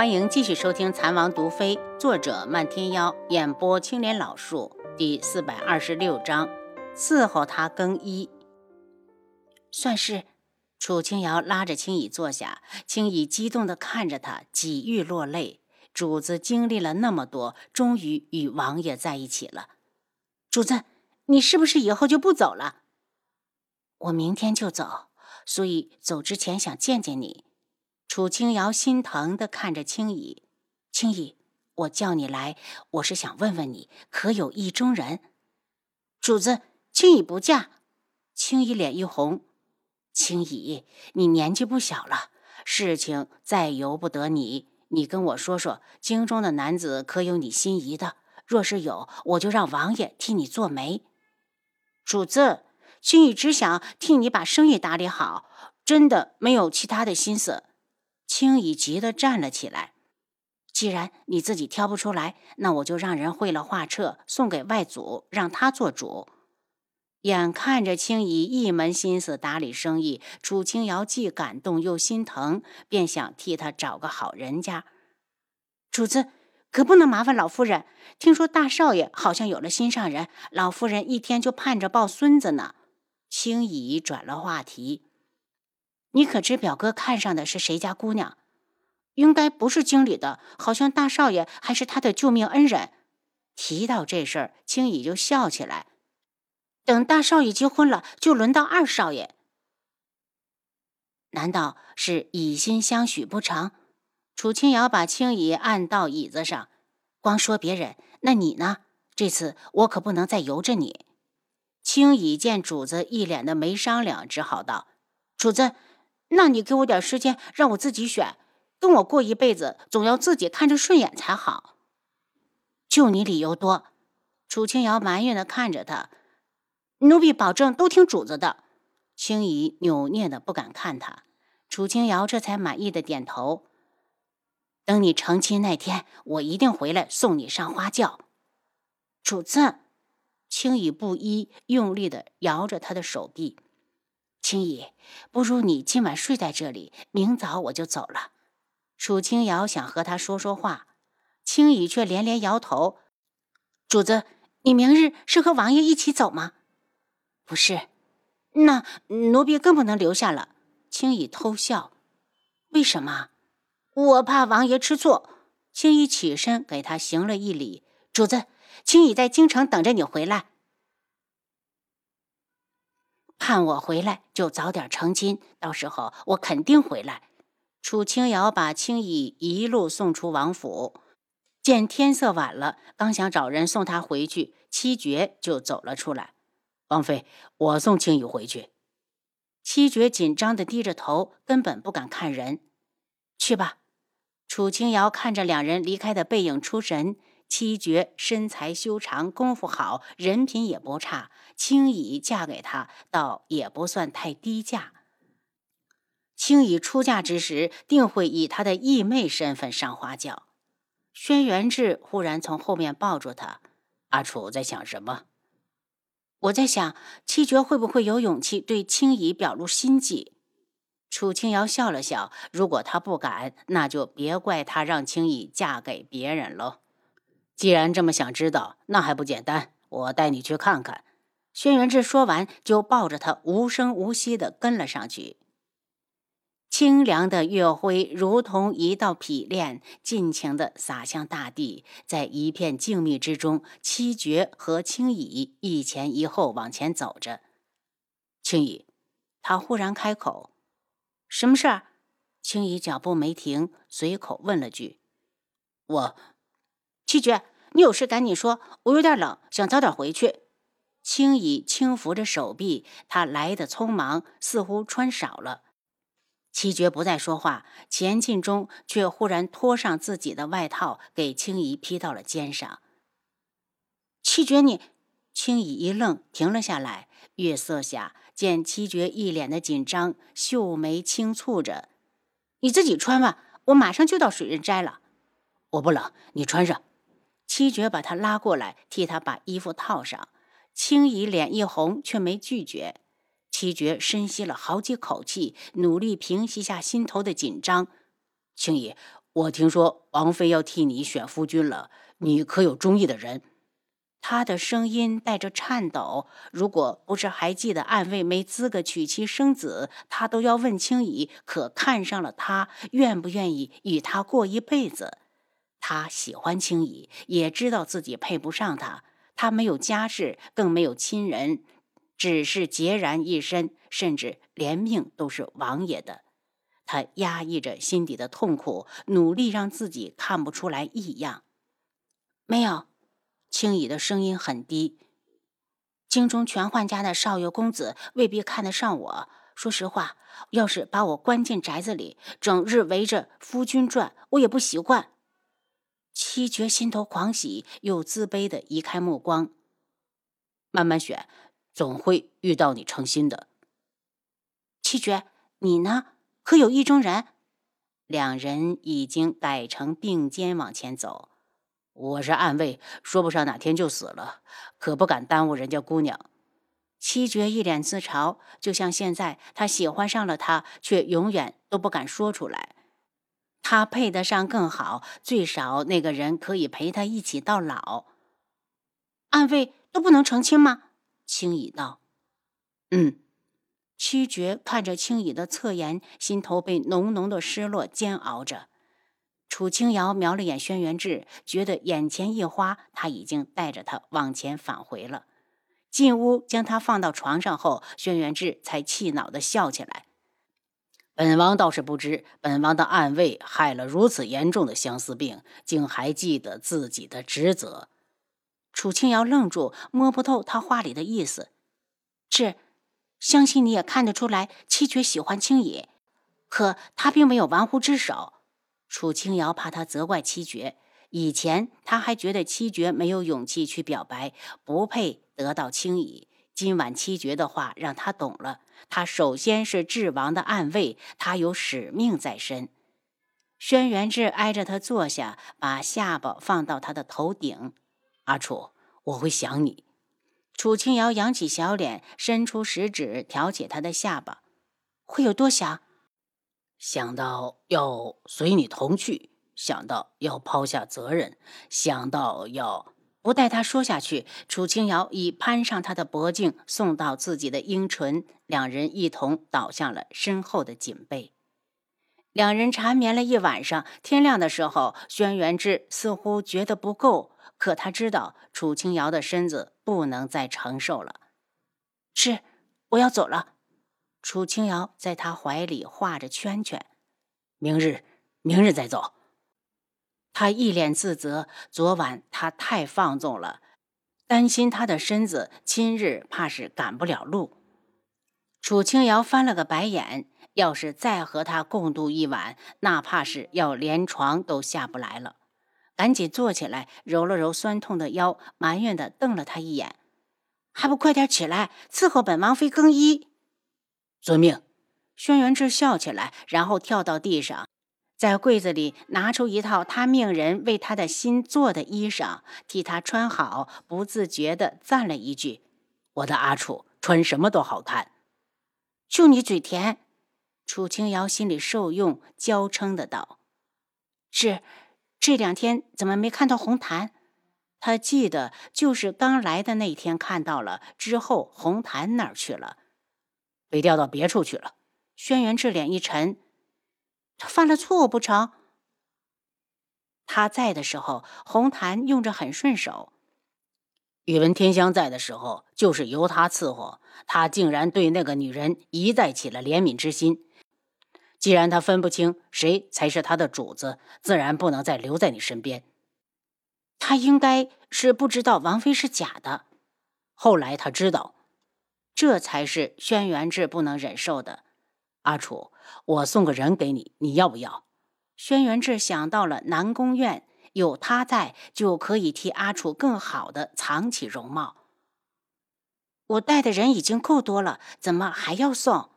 欢迎继续收听《残王毒妃》，作者漫天妖，演播青莲老树，第四百二十六章，伺候他更衣。算是。楚清瑶拉着青乙坐下，青乙激动地看着他，几欲落泪。主子经历了那么多，终于与王爷在一起了。主子，你是不是以后就不走了？我明天就走，所以走之前想见见你。楚清瑶心疼的看着青乙，青乙，我叫你来，我是想问问你，可有意中人？主子，青乙不嫁。青乙脸一红，青乙，你年纪不小了，事情再由不得你，你跟我说说，京中的男子可有你心仪的？若是有，我就让王爷替你做媒。主子，青乙只想替你把生意打理好，真的没有其他的心思。青乙急得站了起来。既然你自己挑不出来，那我就让人绘了画册送给外祖，让他做主。眼看着青姨一门心思打理生意，楚清瑶既感动又心疼，便想替他找个好人家。主子可不能麻烦老夫人。听说大少爷好像有了心上人，老夫人一天就盼着抱孙子呢。青姨转了话题。你可知表哥看上的是谁家姑娘？应该不是经理的，好像大少爷还是他的救命恩人。提到这事儿，青乙就笑起来。等大少爷结婚了，就轮到二少爷。难道是以心相许不成？楚清瑶把青乙按到椅子上，光说别人，那你呢？这次我可不能再由着你。青乙见主子一脸的没商量，只好道：“主子。”那你给我点时间，让我自己选。跟我过一辈子，总要自己看着顺眼才好。就你理由多。楚清瑶埋怨的看着他，奴婢保证都听主子的。青姨扭捏的不敢看他，楚清瑶这才满意的点头。等你成亲那天，我一定回来送你上花轿。主子，青姨不依，用力的摇着他的手臂。青姨，不如你今晚睡在这里，明早我就走了。楚清瑶想和他说说话，青姨却连连摇头。主子，你明日是和王爷一起走吗？不是，那奴婢更不能留下了。青姨偷笑。为什么？我怕王爷吃醋。青姨起身给他行了一礼。主子，青姨在京城等着你回来。盼我回来就早点成亲，到时候我肯定回来。楚清瑶把青衣一路送出王府，见天色晚了，刚想找人送她回去，七绝就走了出来。王妃，我送青衣回去。七绝紧张的低着头，根本不敢看人。去吧。楚清瑶看着两人离开的背影出神。七绝身材修长，功夫好，人品也不差。青乙嫁给他，倒也不算太低价。青乙出嫁之时，定会以他的义妹身份上花轿。轩辕志忽然从后面抱住他：“阿楚在想什么？”我在想，七绝会不会有勇气对青怡表露心迹？楚清瑶笑了笑：“如果他不敢，那就别怪他让青怡嫁给别人喽。”既然这么想知道，那还不简单？我带你去看看。轩辕志说完，就抱着他无声无息地跟了上去。清凉的月辉如同一道匹练，尽情地洒向大地。在一片静谧之中，七绝和青乙一前一后往前走着。青乙，他忽然开口：“什么事儿？”青乙脚步没停，随口问了句：“我。”七绝，你有事赶紧说，我有点冷，想早点回去。青乙轻扶着手臂，他来的匆忙，似乎穿少了。七绝不再说话，钱进中却忽然脱上自己的外套，给青乙披到了肩上。七绝，你……青乙一愣，停了下来。月色下，见七绝一脸的紧张，秀眉轻蹙着：“你自己穿吧，我马上就到水刃斋了。我不冷，你穿上。”七绝把他拉过来，替他把衣服套上。青姨脸一红，却没拒绝。七绝深吸了好几口气，努力平息下心头的紧张。青姨，我听说王妃要替你选夫君了，你可有中意的人？他的声音带着颤抖。如果不是还记得暗卫没资格娶妻生子，他都要问青怡可看上了他，愿不愿意与他过一辈子。他喜欢青怡，也知道自己配不上他。他没有家世，更没有亲人，只是孑然一身，甚至连命都是王爷的。他压抑着心底的痛苦，努力让自己看不出来异样。没有。青怡的声音很低。京中全宦家的少爷公子未必看得上我。说实话，要是把我关进宅子里，整日围着夫君转，我也不习惯。七绝心头狂喜，又自卑的移开目光。慢慢选，总会遇到你称心的。七绝，你呢？可有意中人？两人已经改成并肩往前走。我是暗卫，说不上哪天就死了，可不敢耽误人家姑娘。七绝一脸自嘲，就像现在他喜欢上了她，却永远都不敢说出来。他配得上更好，最少那个人可以陪他一起到老。暗卫都不能成亲吗？青乙道。嗯。七绝看着青乙的侧颜，心头被浓浓的失落煎熬着。楚清瑶瞄了眼轩辕志，觉得眼前一花，他已经带着他往前返回了。进屋将他放到床上后，轩辕志才气恼地笑起来：“本王倒是不知，本王的暗卫害了如此严重的相思病，竟还记得自己的职责。”楚清瑶愣住，摸不透他话里的意思。是，相信你也看得出来，七绝喜欢青野，可他并没有玩忽职守。楚清瑶怕他责怪七绝，以前他还觉得七绝没有勇气去表白，不配得到青野。今晚七绝的话让他懂了，他首先是智王的暗卫，他有使命在身。轩辕志挨着他坐下，把下巴放到他的头顶。阿楚，我会想你。楚清瑶扬起小脸，伸出食指挑起他的下巴，会有多想？想到要随你同去，想到要抛下责任，想到要不待他说下去，楚清瑶已攀上他的脖颈，送到自己的阴唇，两人一同倒向了身后的锦被。两人缠绵了一晚上，天亮的时候，轩辕志似乎觉得不够，可他知道楚清瑶的身子不能再承受了。是，我要走了。楚清瑶在他怀里画着圈圈，明日，明日再走。他一脸自责，昨晚他太放纵了，担心他的身子，今日怕是赶不了路。楚清瑶翻了个白眼，要是再和他共度一晚，那怕是要连床都下不来了。赶紧坐起来，揉了揉酸痛的腰，埋怨的瞪了他一眼，还不快点起来伺候本王妃更衣。遵命，轩辕志笑起来，然后跳到地上，在柜子里拿出一套他命人为他的心做的衣裳，替他穿好，不自觉地赞了一句：“我的阿楚穿什么都好看。”就你嘴甜，楚清瑶心里受用，娇嗔的道：“是，这两天怎么没看到红檀？他记得就是刚来的那天看到了，之后红檀哪儿去了？”被调到别处去了。轩辕志脸一沉，他犯了错误不成？他在的时候，红檀用着很顺手。宇文天香在的时候，就是由他伺候。他竟然对那个女人一再起了怜悯之心。既然他分不清谁才是他的主子，自然不能再留在你身边。他应该是不知道王妃是假的。后来他知道。这才是轩辕志不能忍受的。阿楚，我送个人给你，你要不要？轩辕志想到了南宫院，有他在，就可以替阿楚更好的藏起容貌。我带的人已经够多了，怎么还要送？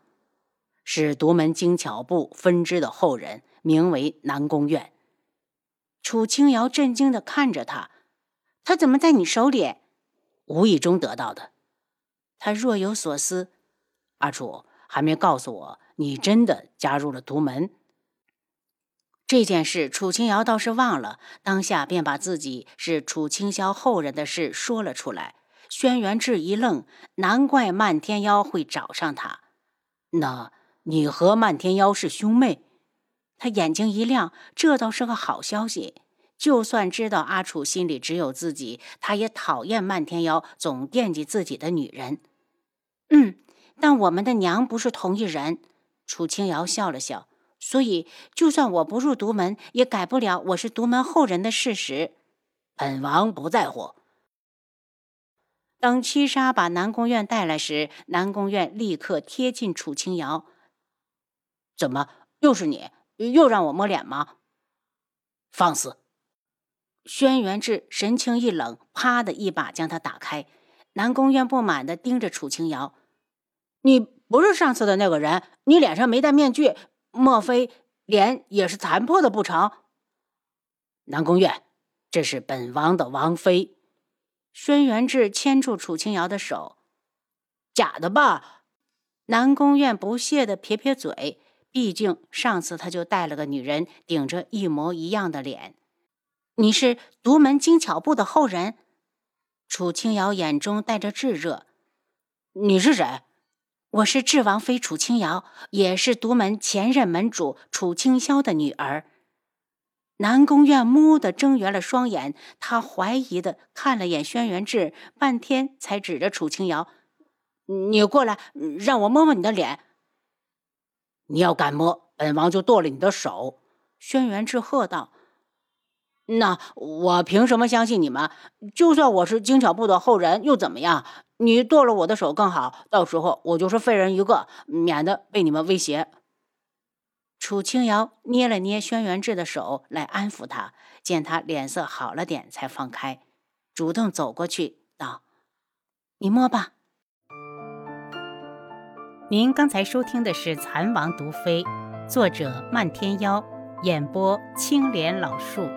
是独门精巧部分支的后人，名为南宫院。楚清瑶震惊的看着他，他怎么在你手里？无意中得到的。他若有所思，阿楚还没告诉我，你真的加入了独门。这件事，楚清瑶倒是忘了，当下便把自己是楚清霄后人的事说了出来。轩辕志一愣，难怪漫天妖会找上他。那你和漫天妖是兄妹？他眼睛一亮，这倒是个好消息。就算知道阿楚心里只有自己，他也讨厌漫天妖总惦记自己的女人。嗯，但我们的娘不是同一人。楚清瑶笑了笑。所以，就算我不入独门，也改不了我是独门后人的事实。本王不在乎。当七杀把南宫院带来时，南宫院立刻贴近楚清瑶。怎么又是你？又让我摸脸吗？放肆！轩辕志神情一冷，啪的一把将他打开。南宫院不满的盯着楚清瑶：“你不是上次的那个人？你脸上没戴面具。”莫非脸也是残破的不成？南宫月，这是本王的王妃。轩辕志牵住楚清瑶的手，假的吧？南宫院不屑的撇撇嘴，毕竟上次他就带了个女人顶着一模一样的脸。你是独门精巧部的后人？楚清瑶眼中带着炙热。你是谁？我是智王妃楚清瑶，也是独门前任门主楚清霄的女儿。南宫院蓦地睁圆了双眼，他怀疑的看了眼轩辕志，半天才指着楚清瑶：“你过来，让我摸摸你的脸。你要敢摸，本王就剁了你的手。”轩辕志喝道。那我凭什么相信你们？就算我是精巧部的后人，又怎么样？你剁了我的手更好，到时候我就是废人一个，免得被你们威胁。楚清瑶捏了捏轩辕志的手，来安抚他。见他脸色好了点，才放开，主动走过去道：“你摸吧。”您刚才收听的是《蚕王毒妃》，作者漫天妖，演播青莲老树。